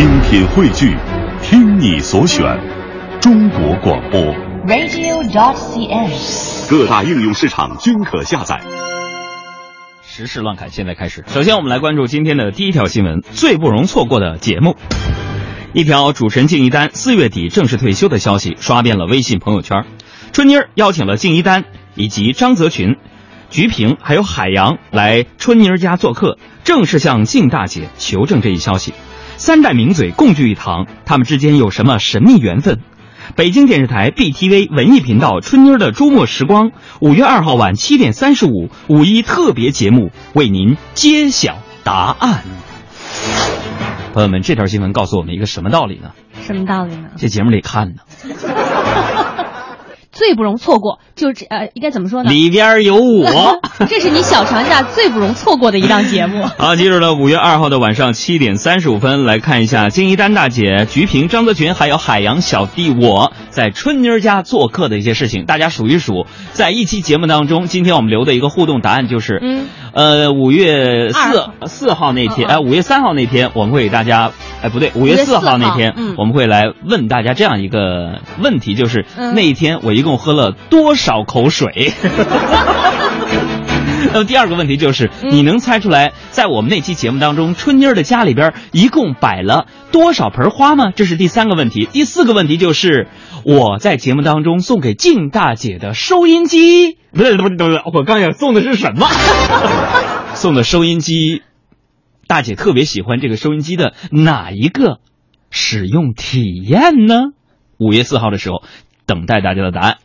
精品汇聚，听你所选，中国广播。radio.cn。各大应用市场均可下载。时事乱侃，现在开始。首先，我们来关注今天的第一条新闻，最不容错过的节目。一条主持人敬一丹四月底正式退休的消息刷遍了微信朋友圈。春妮儿邀请了敬一丹以及张泽群、菊萍还有海洋来春妮儿家做客，正式向敬大姐求证这一消息。三代名嘴共聚一堂，他们之间有什么神秘缘分？北京电视台 BTV 文艺频道《春妮儿的周末时光》五月二号晚七点三十五五一特别节目为您揭晓答案。朋友们，这条新闻告诉我们一个什么道理呢？什么道理呢？这节目里看呢，最不容错过，就是这呃，应该怎么说呢？里边有我。这是你小长假最不容错过的一档节目。好，记住了，五月二号的晚上七点三十五分，来看一下金一丹大姐、菊萍、张泽群还有海洋小弟我在春妮儿家做客的一些事情，大家数一数。在一期节目当中，今天我们留的一个互动答案就是，嗯，呃，五月四四号那天，哎，五月三号那天，我们会给大家，哎，不对，五月四号那天5月4号嗯，我们会来问大家这样一个问题，就是嗯那一天我一共喝了多少口水？那么第二个问题就是，嗯你能猜出来，在我们那期节目当中，春妮儿的家里边一共摆了多少盆花吗？这是第三个问题。第四个问题就是，我在节目当中送给静大姐的收音机，不是不是不是，我刚想送的是什么？送的收音机，大姐特别喜欢这个收音机的哪一个使用体验呢？五月四号的时候，等待大家的答案。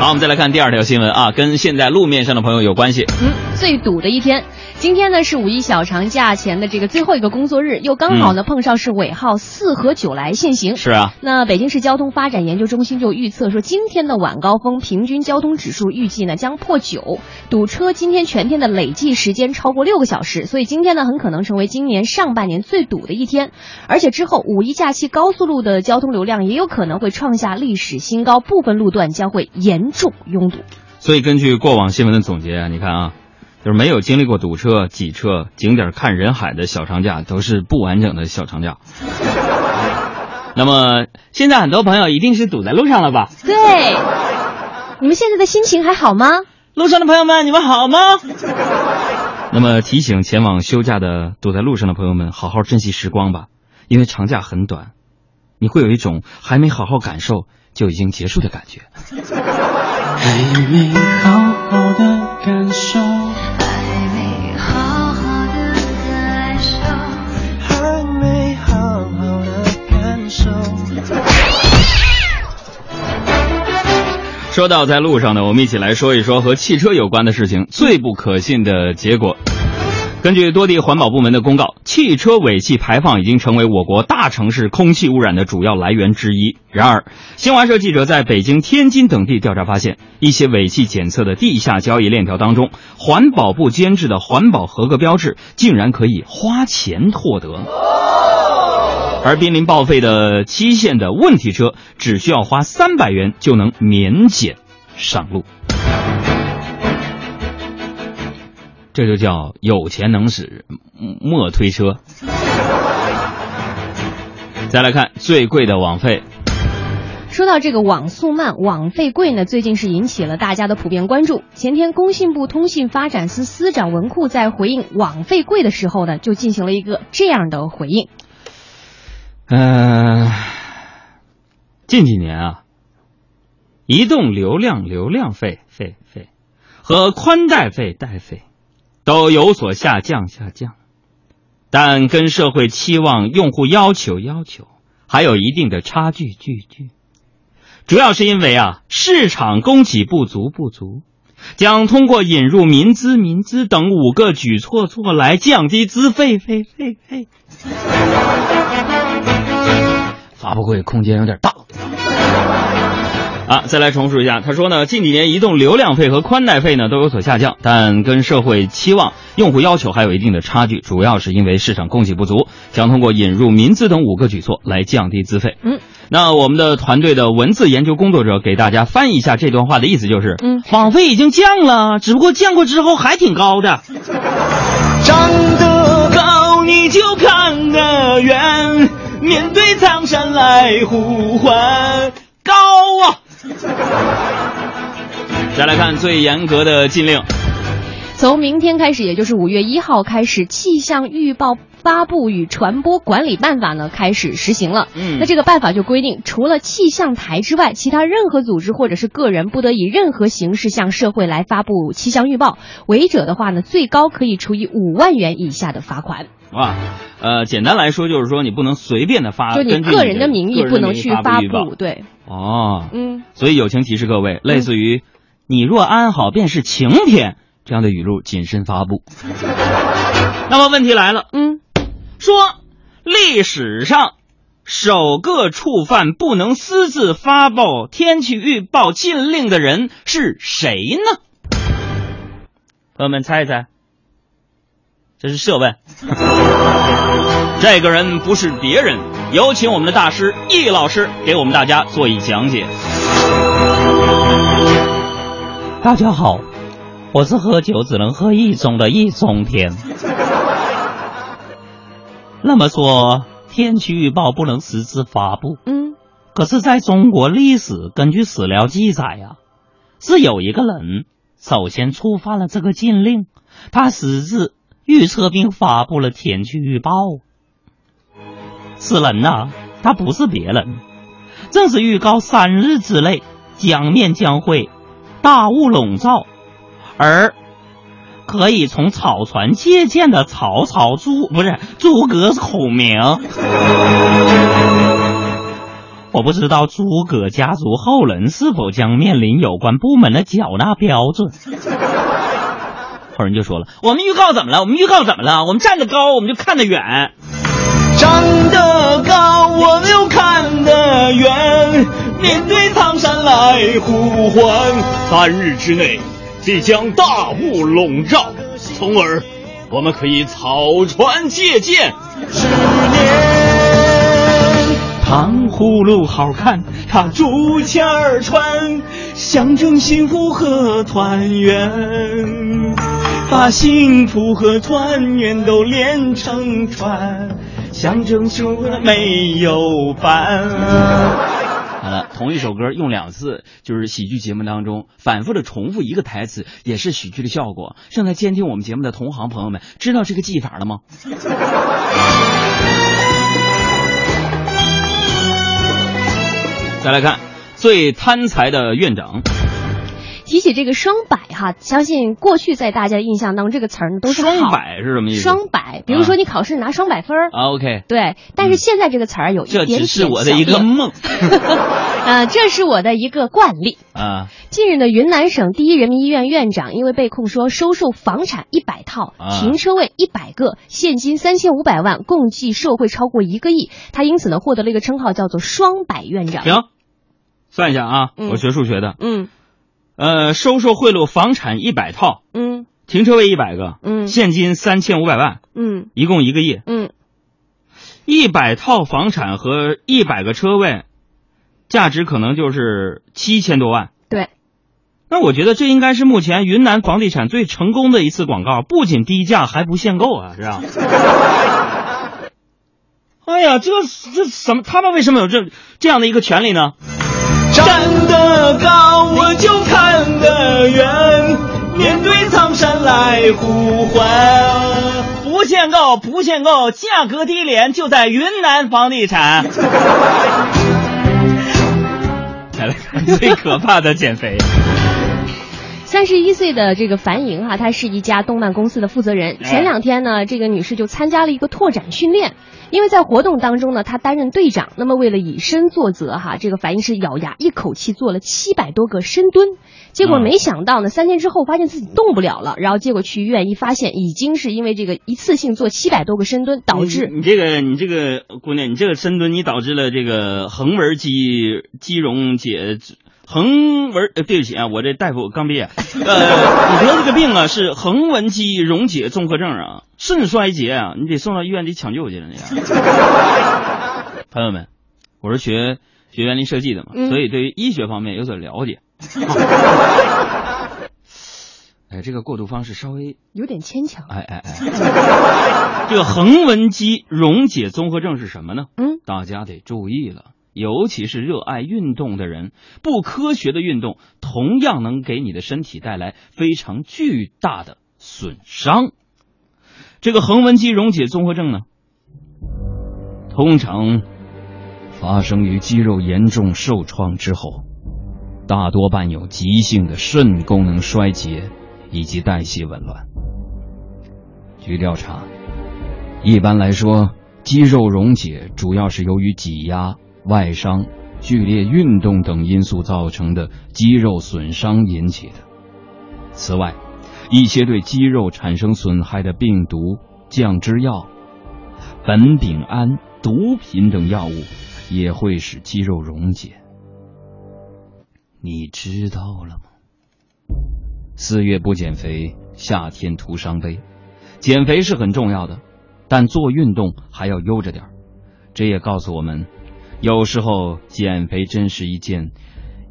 好，我们再来看第二条新闻啊，跟现在路面上的朋友有关系。嗯，最堵的一天，今天呢是五一小长假前的这个最后一个工作日，又刚好呢、碰上是尾号四和九来限行。是啊，那北京市交通发展研究中心就预测说，今天的晚高峰平均交通指数预计呢将破九，堵车今天全天的累计时间超过六个小时，所以今天呢很可能成为今年上半年最堵的一天，而且之后五一假期高速路的交通流量也有可能会创下历史新高，部分路段将会严重拥堵。所以根据过往新闻的总结啊，你看啊，就是没有经历过堵车、挤车、景点看人海的小长假，都是不完整的小长假。那么现在很多朋友一定是堵在路上了吧？对，你们现在的心情还好吗？路上的朋友们，你们好吗？那么提醒前往休假的堵在路上的朋友们，好好珍惜时光吧，因为长假很短，你会有一种还没好好感受就已经结束的感觉。还没好说到在路上呢，我们一起来说一说和汽车有关的事情。最不可信的结果，根据多地环保部门的公告，汽车尾气排放已经成为我国大城市空气污染的主要来源之一。然而，新华社记者在北京、天津等地调查发现，一些尾气检测的地下交易链条当中，环保部监制的环保合格标志竟然可以花钱获得。而濒临报废的期限的问题车，只需要花三百元就能免检上路。这就叫有钱能使，莫推车。再来看最贵的网费，说到这个网速慢、网费贵呢，最近是引起了大家的普遍关注。前天，工信部通信发展司司长文库在回应网费贵的时候呢，就进行了一个这样的回应。嗯、近几年啊，移动流量流量费费费和宽带费带费都有所下降下降，但跟社会期望、用户要求要求还有一定的差距距距。主要是因为啊，市场供给不足不足，将通过引入民资民资等五个举措措来降低资费费费费。发布会空间有点大。啊，再来重述一下，他说呢，近几年移动流量费和宽带费呢都有所下降，但跟社会期望、用户要求还有一定的差距，主要是因为市场供给不足，将通过引入民资等五个举措来降低资费。嗯，那我们的团队的文字研究工作者给大家翻译一下这段话的意思，就是，嗯网费已经降了，只不过降过之后还挺高的。长得高你就看得远，面对苍山来呼唤，高啊！再来看最严格的禁令。从明天开始，也就是五月一号开始，气象预报发布与传播管理办法呢开始实行了。嗯那这个办法就规定，除了气象台之外，其他任何组织或者是个人不得以任何形式向社会来发布气象预报，违者的话呢，最高可以处以五万元以下的罚款。啊，呃，简单来说就是说你不能随便的发，就你个人的的名义不能去发布，对，哦，嗯，所以友情提示各位，类似于“你若安好，便是晴天”这样的语录谨慎发布。那么问题来了，嗯，说历史上首个触犯不能私自发布天气预报禁令的人是谁呢？朋友们猜一猜，这是设问。这个人不是别人，有请我们的大师易老师给我们大家做一讲解。大家好，我是喝酒只能喝一盅的易中天。那么说，天气预报不能私自发布，嗯，可是在中国历史，根据史料记载呀、是有一个人首先触犯了这个禁令，他私自预测并发布了天气预报。此人呐、他不是别人，正是预告三日之内江面将会大雾笼罩，而可以从草船借箭的曹操诸不是诸葛孔明。我不知道诸葛家族后人是否将面临有关部门的缴纳标准。后人就说了：“我们预告怎么了？我们预告怎么了？我们站得高，我们就看得远。站得高，我们又看得远，面对苍山来呼唤。三日之内，即将大雾笼罩，从而我们可以草船借箭。十年，糖葫芦好看，它竹签儿穿，象征幸福和团圆。把幸福和团圆都连成串，象征幸福没有伴。好了，同一首歌用两次，就是喜剧节目当中反复的重复一个台词，也是喜剧的效果。正在监听我们节目的同行朋友们，知道这个技法了吗？再来看最贪财的院长，提起这个双百哈，相信过去在大家的印象当中，这个词儿呢都是双百是什么意思？双百，比如说你考试拿双百分儿。啊，OK，对，但是现在这个词儿有一点点这只是我的一个梦 呃，这是我的一个惯例。啊。近日呢，云南省第一人民医院院长因为被控说收受房产一百套、啊停车位一百个、现金三千五百万，共计受贿超过一个亿，他因此呢获得了一个称号，叫做“双百院长”。行，算一下啊，嗯我学数学的，嗯呃，收受贿赂房产一百套，嗯停车位一百个，嗯现金三千五百万，嗯一共一个亿。嗯，一百套房产和一百个车位，价值可能就是七千多万。对，那我觉得这应该是目前云南房地产最成功的一次广告，不仅低价还不限购啊，是吧？哎呀，这这什么？他们为什么有这这样的一个权利呢？站得高，我就看得远，面对苍山来呼唤。不限购，不限购，价格低廉，就在云南房地产。再 来看最可怕的减肥。三十一岁的这个樊莹哈，她是一家动漫公司的负责人。哎前两天呢，这个女士就参加了一个拓展训练，因为在活动当中呢，她担任队长。那么为了以身作则哈，这个樊莹是咬牙一口气做了七百多个深蹲，结果嗯没想到呢，三天之后发现自己动不了了，然后结果去医院一发现，已经是因为这个一次性做七百多个深蹲导致你你这个你这个姑娘，你这个深蹲，你导致了这个横纹肌肌溶解。横纹呃，对不起啊，我这大夫刚毕业，呃，你得这个病啊是横纹肌溶解综合症啊，肾衰竭啊，你得送到医院里抢救去了，这样。朋友们，我是学学园林设计的嘛，嗯所以对于医学方面有所了解。哎，这个过渡方式稍微有点牵强。哎哎哎，这个横纹肌溶解综合症是什么呢？嗯，大家得注意了，尤其是热爱运动的人，不科学的运动同样能给你的身体带来非常巨大的损伤。这个横纹肌溶解综合症呢，通常发生于肌肉严重受创之后，大多伴有急性的肾功能衰竭以及代谢紊乱。据调查，一般来说，肌肉溶解主要是由于挤压、外伤、剧烈运动等因素造成的肌肉损伤引起的。此外，一些对肌肉产生损害的病毒、降脂药、苯丙胺、毒品等药物也会使肌肉溶解。你知道了吗？四月不减肥，夏天徒伤悲。减肥是很重要的，但做运动还要悠着点。这也告诉我们，有时候减肥真是一件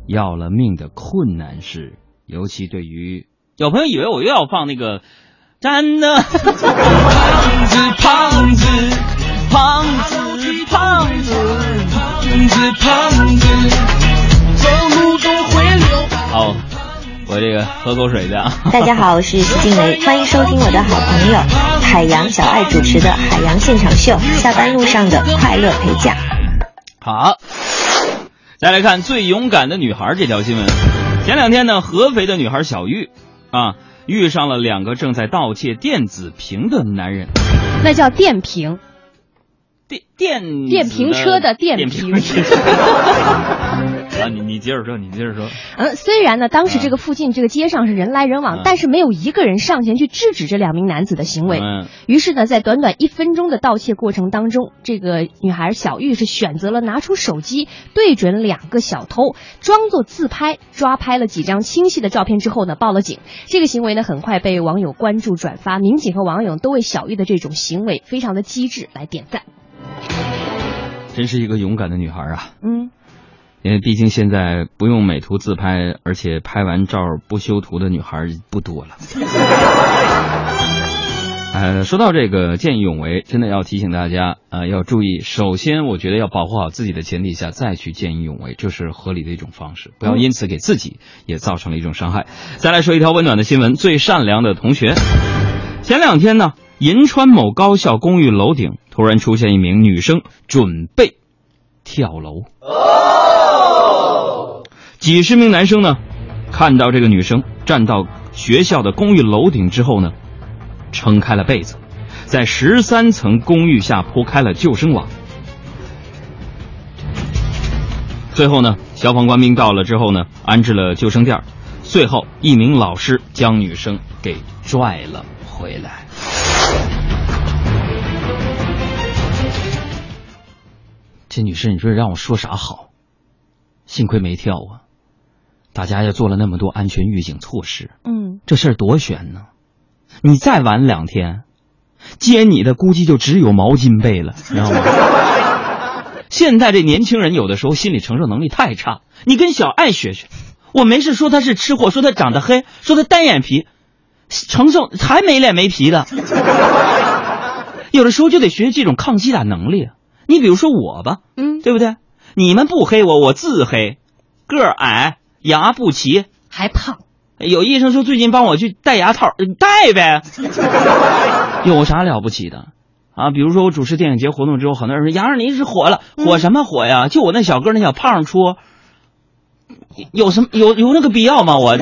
要了命的困难事，尤其对于有朋友以为我又要放那个真的胖子胖子胖子胖子胖子胖子走路总会流好，我这个喝口水的啊。大家好，我是徐静蕾，欢迎收听我的好朋友海洋小爱主持的《海洋现场秀》，下班路上的快乐陪驾。好，再来看最勇敢的女孩这条新闻。前两天呢，合肥的女孩小玉啊，遇上了两个正在盗窃电子屏的男人。那叫电瓶，电电电瓶车的电电瓶啊，你你接着说，你接着说。嗯，虽然呢，当时这个附近这个街上是人来人往，嗯但是没有一个人上前去制止这两名男子的行为。嗯于是呢，在短短一分钟的盗窃过程当中，这个女孩小玉是选择了拿出手机对准两个小偷，装作自拍，抓拍了几张清晰的照片之后呢，报了警。这个行为呢，很快被网友关注转发，民警和网友都为小玉的这种行为非常的机智来点赞。真是一个勇敢的女孩啊！嗯，因为毕竟现在不用美图自拍，而且拍完照不修图的女孩不多了。呃，说到这个见义勇为，真的要提醒大家，呃，要注意。首先，我觉得要保护好自己的前提下再去见义勇为，这是合理的一种方式，不要因此给自己也造成了一种伤害。再来说一条温暖的新闻：最善良的同学。前两天呢，银川某高校公寓楼顶突然出现一名女生，准备跳楼。几十名男生呢，看到这个女生站到学校的公寓楼顶之后呢，撑开了被子，在十三层公寓下铺开了救生网。最后呢，消防官兵到了之后呢，安置了救生垫儿。最后，一名老师将女生给拽了回来。这女士，你说让我说啥好？幸亏没跳啊！大家又做了那么多安全预警措施，嗯，这事儿多悬呢！你再晚两天，接你的估计就只有毛巾被了，你知道吗？现在这年轻人有的时候心理承受能力太差，你跟小爱学学。我没事说他是吃货，说他长得黑，说他单眼皮，承受还没脸没皮的。有的时候就得学这种抗击打能力。你比如说我吧，嗯，对不对？你们不黑我，我自黑，个儿矮，牙不齐，还胖。有医生说最近帮我去戴牙套，戴呗，有啥了不起的？啊，比如说我主持电影节活动之后，很多人说杨二您是火了，火什么火呀？就我那小哥那小胖出，有什么有有那个必要吗？我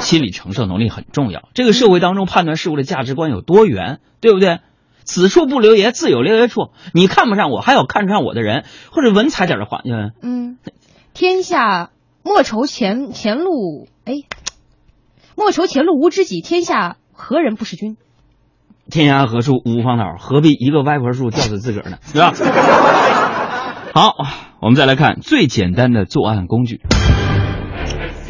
心理承受能力很重要。这个社会当中判断事物的价值观有多元，对不对？此处不留爷，自有留爷处。你看不上我，还有看上我的人，或者文采点的话，嗯，嗯，天下莫愁前前路，哎，莫愁前路无知己，天下何人不识君？天涯何处无芳草，何必一个歪脖树吊死自个儿呢？是吧？好，我们再来看最简单的作案工具。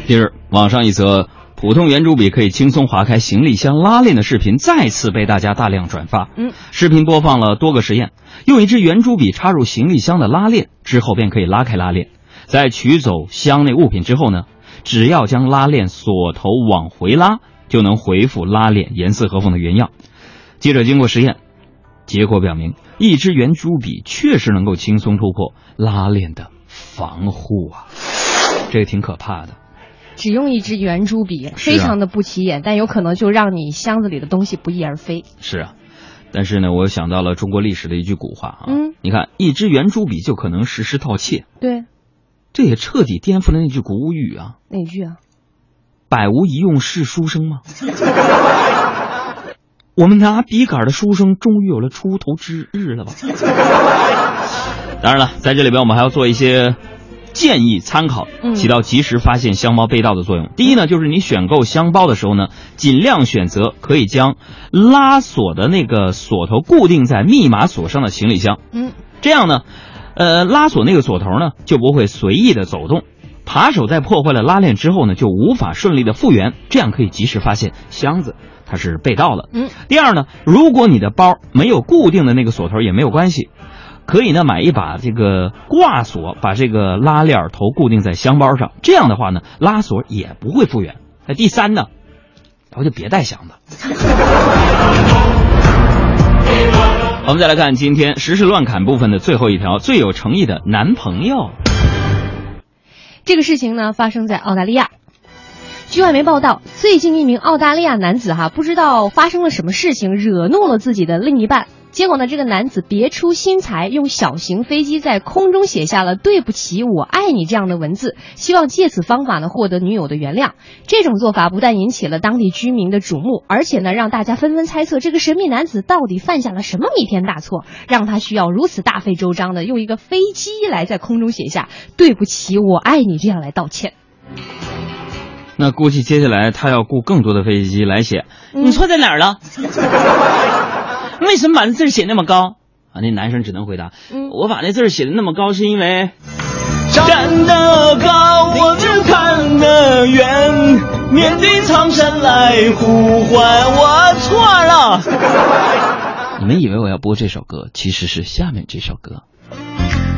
近日，网上一则普通圆珠笔可以轻松划开行李箱拉链的视频再次被大家大量转发。嗯，视频播放了多个实验，用一支圆珠笔插入行李箱的拉链之后，便可以拉开拉链。在取走箱内物品之后呢，只要将拉链锁头往回拉，就能恢复拉链严丝合缝的原样。记者经过实验，结果表明，一支圆珠笔确实能够轻松突破拉链的防护啊，这个挺可怕的。只用一支圆珠笔，非常的不起眼，但有可能就让你箱子里的东西不翼而飞。是啊，但是呢，我想到了中国历史的一句古话啊，嗯你看，一支圆珠笔就可能实施盗窃，对，这也彻底颠覆了那句古语啊。哪句啊？百无一用是书生吗？我们拿笔杆的书生终于有了出头之日了吧？当然了，在这里边我们还要做一些建议参考，嗯起到及时发现箱包被盗的作用。第一呢，就是你选购箱包的时候呢，尽量选择可以将拉锁的那个锁头固定在密码锁上的行李箱。嗯，这样呢，呃，拉锁那个锁头呢就不会随意的走动。扒手在破坏了拉链之后呢，就无法顺利的复原，这样可以及时发现箱子它是被盗了。嗯，第二呢，如果你的包没有固定的那个锁头也没有关系，可以呢买一把这个挂锁，把这个拉链头固定在箱包上，这样的话呢，拉锁也不会复原。那第三呢，然后就别带箱子。我们再来看今天时事乱侃部分的最后一条，最有诚意的男朋友。这个事情呢发生在澳大利亚。据外媒报道，最近一名澳大利亚男子哈不知道发生了什么事情，惹怒了自己的另一半。结果呢，这个男子别出心裁，用小型飞机在空中写下了“对不起，我爱你”这样的文字，希望借此方法呢获得女友的原谅。这种做法不但引起了当地居民的瞩目，而且呢让大家纷纷猜测这个神秘男子到底犯下了什么弥天大错，让他需要如此大费周章的用一个飞机来在空中写下“对不起，我爱你”这样来道歉。那估计接下来他要雇更多的飞机来写。嗯你错在哪儿了？为什么把那字写那么高？啊，那男生只能回答：嗯我把那字写的那么高，是因为站得高，我就看得远，面对苍山来呼唤。我错了。你们以为我要播这首歌，其实是下面这首歌。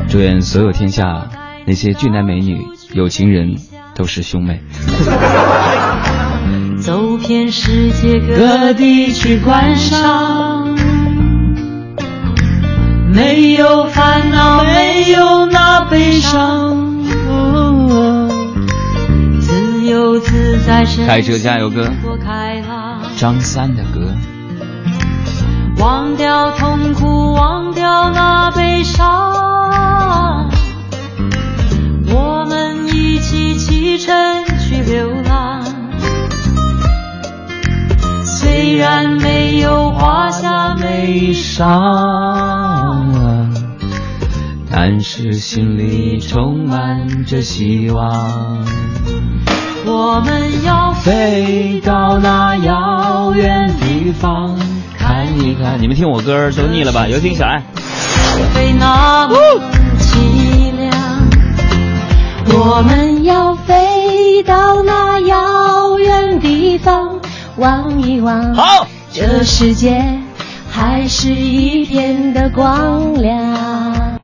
祝愿所有天下那些俊男美女、有情人都是兄妹。走遍世界各地去观赏，没有烦恼，没有那悲伤，自由自在，开车加油歌张三的歌，忘掉痛苦，忘掉那悲伤，我们一起启程去流浪。虽然没有画下眉伤，但是心里充满着希望。我们要飞到那遥远地方看一看。你们听我歌儿都腻了吧？有请小爱。飞那么凄凉，我们要飞到那遥远地方望一望。好，这世界还是一片的光亮。